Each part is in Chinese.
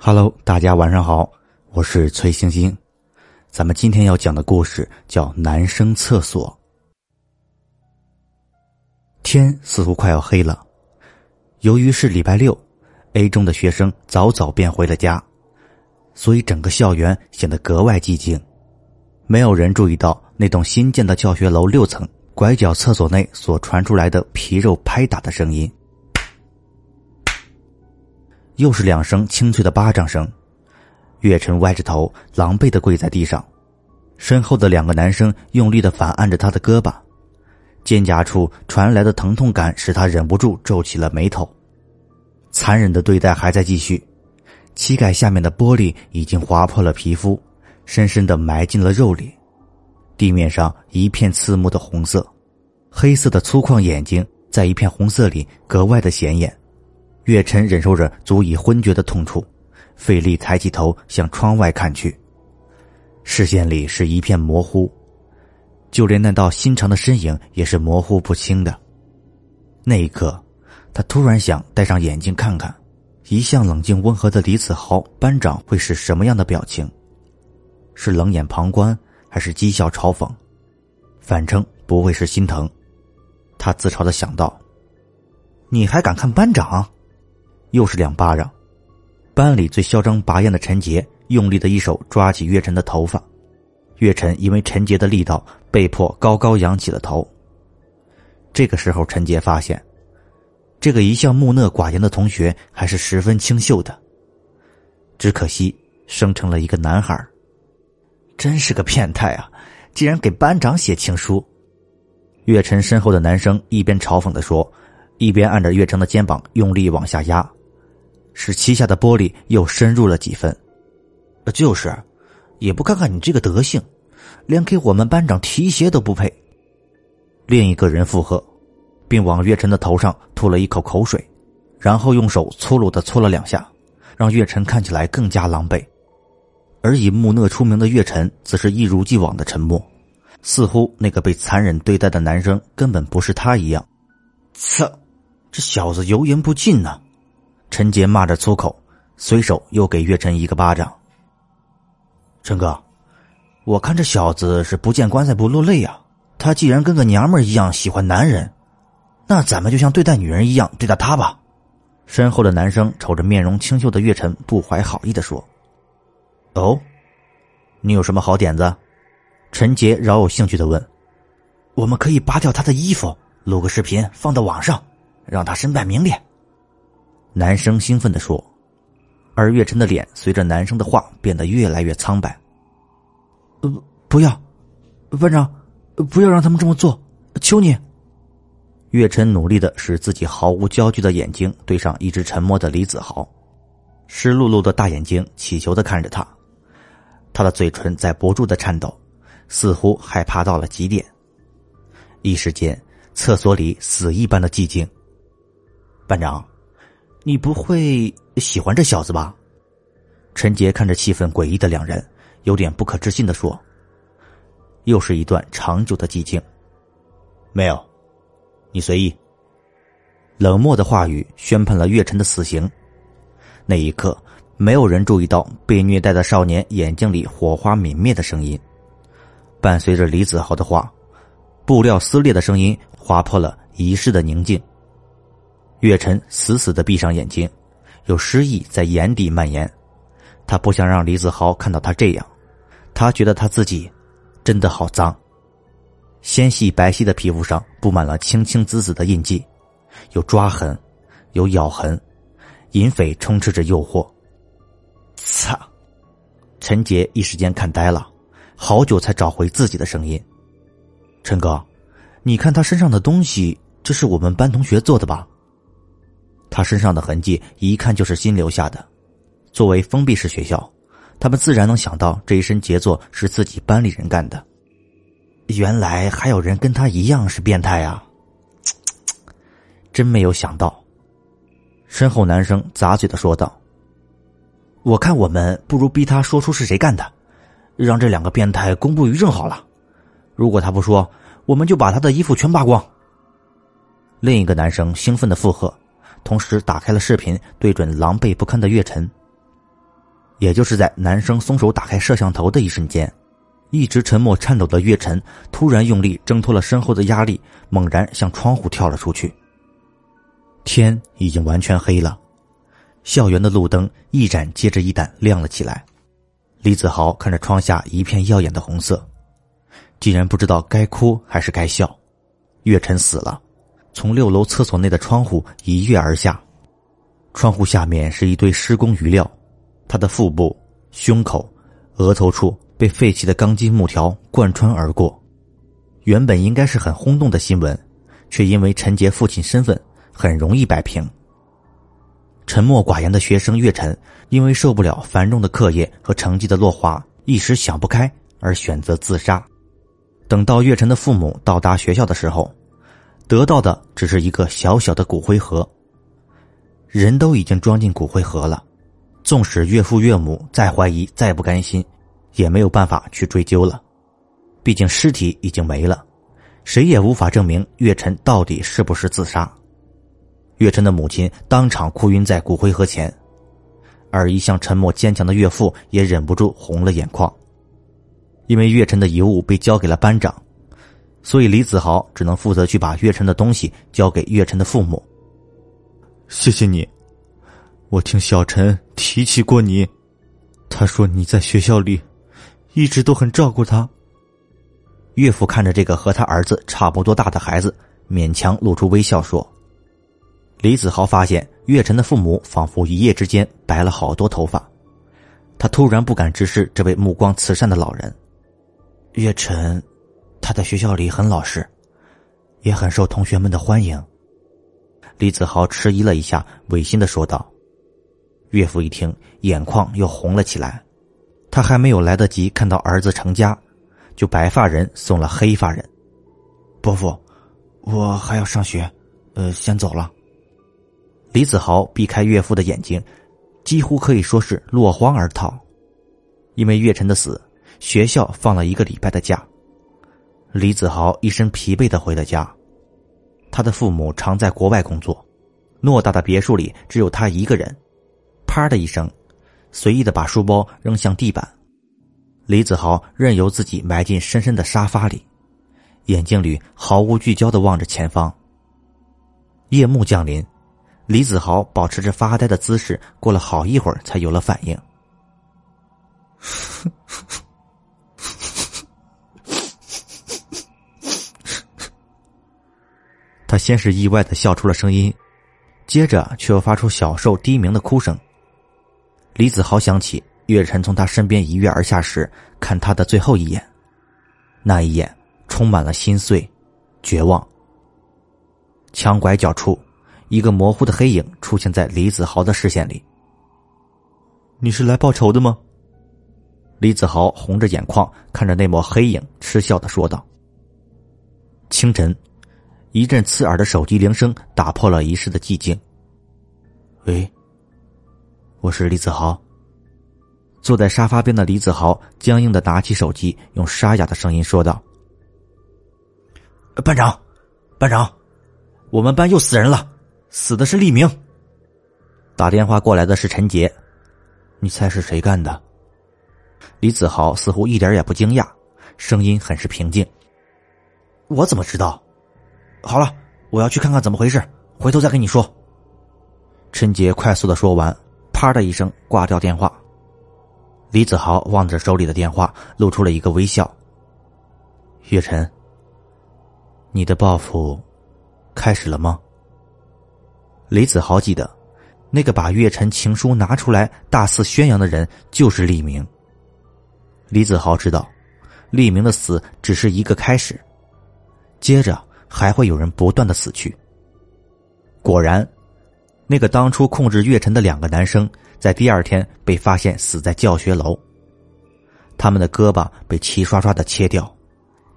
Hello，大家晚上好，我是崔星星。咱们今天要讲的故事叫《男生厕所》。天似乎快要黑了，由于是礼拜六，A 中的学生早早便回了家，所以整个校园显得格外寂静。没有人注意到那栋新建的教学楼六层拐角厕所内所传出来的皮肉拍打的声音。又是两声清脆的巴掌声，月晨歪着头，狼狈的跪在地上，身后的两个男生用力的反按着他的胳膊，肩胛处传来的疼痛感使他忍不住皱起了眉头。残忍的对待还在继续，膝盖下面的玻璃已经划破了皮肤，深深的埋进了肉里，地面上一片刺目的红色，黑色的粗犷眼睛在一片红色里格外的显眼。月晨忍受着足以昏厥的痛楚，费力抬起头向窗外看去，视线里是一片模糊，就连那道心长的身影也是模糊不清的。那一刻，他突然想戴上眼镜看看，一向冷静温和的李子豪班长会是什么样的表情？是冷眼旁观，还是讥笑嘲讽？反正不会是心疼。他自嘲的想到：“你还敢看班长？”又是两巴掌，班里最嚣张拔艳的陈杰用力的一手抓起月晨的头发，月晨因为陈杰的力道被迫高高扬起了头。这个时候，陈杰发现，这个一向木讷寡言的同学还是十分清秀的，只可惜生成了一个男孩真是个变态啊！竟然给班长写情书。月晨身后的男生一边嘲讽的说，一边按着月晨的肩膀用力往下压。使旗下的玻璃又深入了几分，就是，也不看看你这个德行，连给我们班长提鞋都不配。另一个人附和，并往月晨的头上吐了一口口水，然后用手粗鲁的搓了两下，让月晨看起来更加狼狈。而以木讷出名的月晨，则是一如既往的沉默，似乎那个被残忍对待的男生根本不是他一样。操，这小子油盐不进呢！陈杰骂着粗口，随手又给岳晨一个巴掌。陈哥，我看这小子是不见棺材不落泪啊！他既然跟个娘们一样喜欢男人，那咱们就像对待女人一样对待他吧。身后的男生瞅着面容清秀的岳晨，不怀好意的说：“哦，你有什么好点子？”陈杰饶有兴趣的问：“我们可以扒掉他的衣服，录个视频放到网上，让他身败名裂。”男生兴奋的说，而月晨的脸随着男生的话变得越来越苍白。不，不要，班长，不要让他们这么做，求你。月晨努力的使自己毫无焦距的眼睛对上一直沉默的李子豪，湿漉漉的大眼睛乞求的看着他，他的嘴唇在不住的颤抖，似乎害怕到了极点。一时间，厕所里死一般的寂静。班长。你不会喜欢这小子吧？陈杰看着气氛诡异的两人，有点不可置信的说。又是一段长久的寂静。没有，你随意。冷漠的话语宣判了月晨的死刑。那一刻，没有人注意到被虐待的少年眼睛里火花泯灭的声音。伴随着李子豪的话，布料撕裂的声音划破了一世的宁静。月晨死死的闭上眼睛，有失意在眼底蔓延。他不想让李子豪看到他这样，他觉得他自己真的好脏。纤细白皙的皮肤上布满了青青紫紫的印记，有抓痕，有咬痕，淫匪充斥着诱惑。操！陈杰一时间看呆了，好久才找回自己的声音。陈哥，你看他身上的东西，这是我们班同学做的吧？他身上的痕迹一看就是新留下的。作为封闭式学校，他们自然能想到这一身杰作是自己班里人干的。原来还有人跟他一样是变态啊！真没有想到。身后男生咂嘴的说道：“我看我们不如逼他说出是谁干的，让这两个变态公布于众好了。如果他不说，我们就把他的衣服全扒光。”另一个男生兴奋的附和。同时打开了视频，对准狼狈不堪的月晨。也就是在男生松手打开摄像头的一瞬间，一直沉默颤抖的月晨突然用力挣脱了身后的压力，猛然向窗户跳了出去。天已经完全黑了，校园的路灯一盏接着一盏亮了起来。李子豪看着窗下一片耀眼的红色，竟然不知道该哭还是该笑。月晨死了，从六楼厕所内的窗户一跃而下，窗户下面是一堆施工余料，他的腹部、胸口、额头处被废弃的钢筋木条贯穿而过。原本应该是很轰动的新闻，却因为陈杰父亲身份。很容易摆平。沉默寡言的学生月晨，因为受不了繁重的课业和成绩的落滑，一时想不开而选择自杀。等到月晨的父母到达学校的时候，得到的只是一个小小的骨灰盒。人都已经装进骨灰盒了，纵使岳父岳母再怀疑、再不甘心，也没有办法去追究了。毕竟尸体已经没了，谁也无法证明月晨到底是不是自杀。月晨的母亲当场哭晕在骨灰盒前，而一向沉默坚强的岳父也忍不住红了眼眶。因为月晨的遗物被交给了班长，所以李子豪只能负责去把月晨的东西交给月晨的父母。谢谢你，我听小陈提起过你，他说你在学校里一直都很照顾他。岳父看着这个和他儿子差不多大的孩子，勉强露出微笑说。李子豪发现月晨的父母仿佛一夜之间白了好多头发，他突然不敢直视这位目光慈善的老人。月晨，他在学校里很老实，也很受同学们的欢迎。李子豪迟疑了一下，违心的说道。岳父一听，眼眶又红了起来。他还没有来得及看到儿子成家，就白发人送了黑发人。伯父，我还要上学，呃，先走了。李子豪避开岳父的眼睛，几乎可以说是落荒而逃。因为岳晨的死，学校放了一个礼拜的假。李子豪一身疲惫的回了家。他的父母常在国外工作，偌大的别墅里只有他一个人。啪的一声，随意的把书包扔向地板。李子豪任由自己埋进深深的沙发里，眼睛里毫无聚焦的望着前方。夜幕降临。李子豪保持着发呆的姿势，过了好一会儿才有了反应。他先是意外的笑出了声音，接着却又发出小兽低鸣的哭声。李子豪想起月晨从他身边一跃而下时看他的最后一眼，那一眼充满了心碎、绝望。墙拐角处。一个模糊的黑影出现在李子豪的视线里。你是来报仇的吗？李子豪红着眼眶看着那抹黑影，嗤笑的说道。清晨，一阵刺耳的手机铃声打破了一世的寂静。喂，我是李子豪。坐在沙发边的李子豪僵硬的拿起手机，用沙哑的声音说道：“班长，班长，我们班又死人了。”死的是利明。打电话过来的是陈杰，你猜是谁干的？李子豪似乎一点也不惊讶，声音很是平静。我怎么知道？好了，我要去看看怎么回事，回头再跟你说。陈杰快速的说完，啪的一声挂掉电话。李子豪望着手里的电话，露出了一个微笑。月晨，你的报复开始了吗？李子豪记得，那个把月晨情书拿出来大肆宣扬的人就是李明。李子豪知道，李明的死只是一个开始，接着还会有人不断的死去。果然，那个当初控制月晨的两个男生，在第二天被发现死在教学楼。他们的胳膊被齐刷刷的切掉，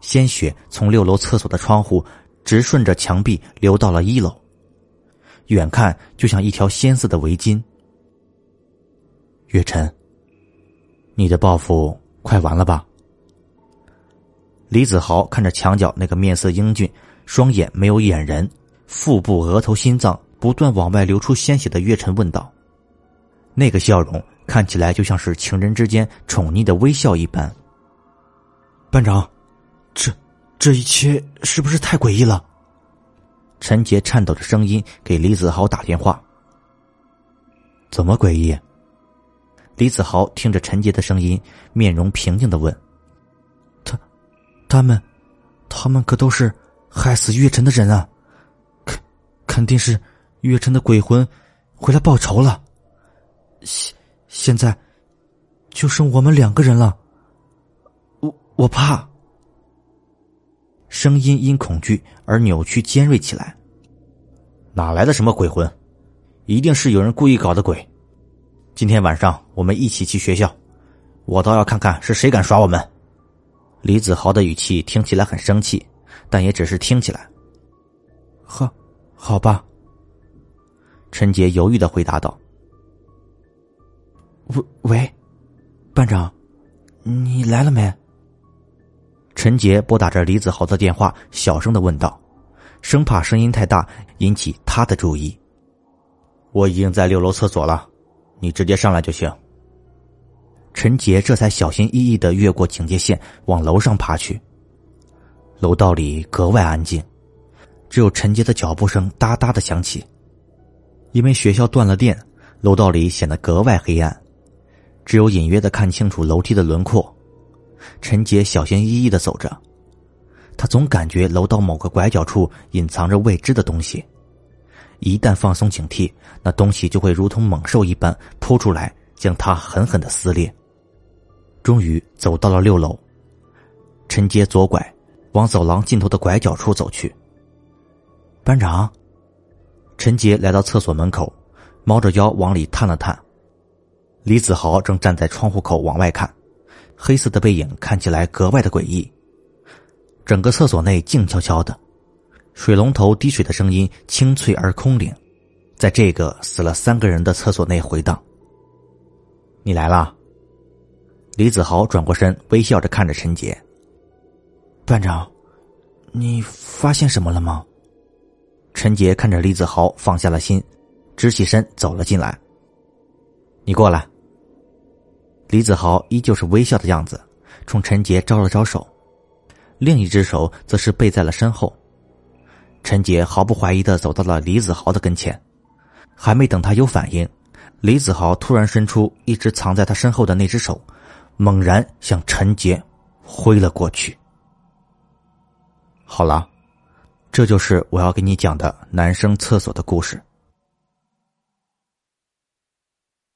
鲜血从六楼厕所的窗户直顺着墙壁流到了一楼。远看就像一条鲜色的围巾。月晨，你的报复快完了吧？李子豪看着墙角那个面色英俊、双眼没有眼仁、腹部、额头、心脏不断往外流出鲜血的月晨问道：“那个笑容看起来就像是情人之间宠溺的微笑一般。班长，这这一切是不是太诡异了？陈杰颤抖着声音给李子豪打电话。怎么诡异？李子豪听着陈杰的声音，面容平静的问：“他，他们，他们可都是害死月晨的人啊！肯肯定是月晨的鬼魂回来报仇了。现现在就剩我们两个人了。我我怕。”声音因恐惧而扭曲尖锐起来。哪来的什么鬼魂？一定是有人故意搞的鬼。今天晚上我们一起去学校，我倒要看看是谁敢耍我们。李子豪的语气听起来很生气，但也只是听起来。好，好吧。陈杰犹豫的回答道：“喂喂，班长，你来了没？”陈杰拨打着李子豪的电话，小声的问道，生怕声音太大引起他的注意。我已经在六楼厕所了，你直接上来就行。陈杰这才小心翼翼的越过警戒线往楼上爬去。楼道里格外安静，只有陈杰的脚步声哒哒的响起。因为学校断了电，楼道里显得格外黑暗，只有隐约的看清楚楼梯的轮廓。陈杰小心翼翼的走着，他总感觉楼道某个拐角处隐藏着未知的东西，一旦放松警惕，那东西就会如同猛兽一般扑出来，将他狠狠的撕裂。终于走到了六楼，陈杰左拐，往走廊尽头的拐角处走去。班长，陈杰来到厕所门口，猫着腰往里探了探，李子豪正站在窗户口往外看。黑色的背影看起来格外的诡异。整个厕所内静悄悄的，水龙头滴水的声音清脆而空灵，在这个死了三个人的厕所内回荡。你来了。李子豪转过身，微笑着看着陈杰。班长，你发现什么了吗？陈杰看着李子豪，放下了心，直起身走了进来。你过来。李子豪依旧是微笑的样子，冲陈杰招了招手，另一只手则是背在了身后。陈杰毫不怀疑的走到了李子豪的跟前，还没等他有反应，李子豪突然伸出一只藏在他身后的那只手，猛然向陈杰挥了过去。好了，这就是我要给你讲的男生厕所的故事。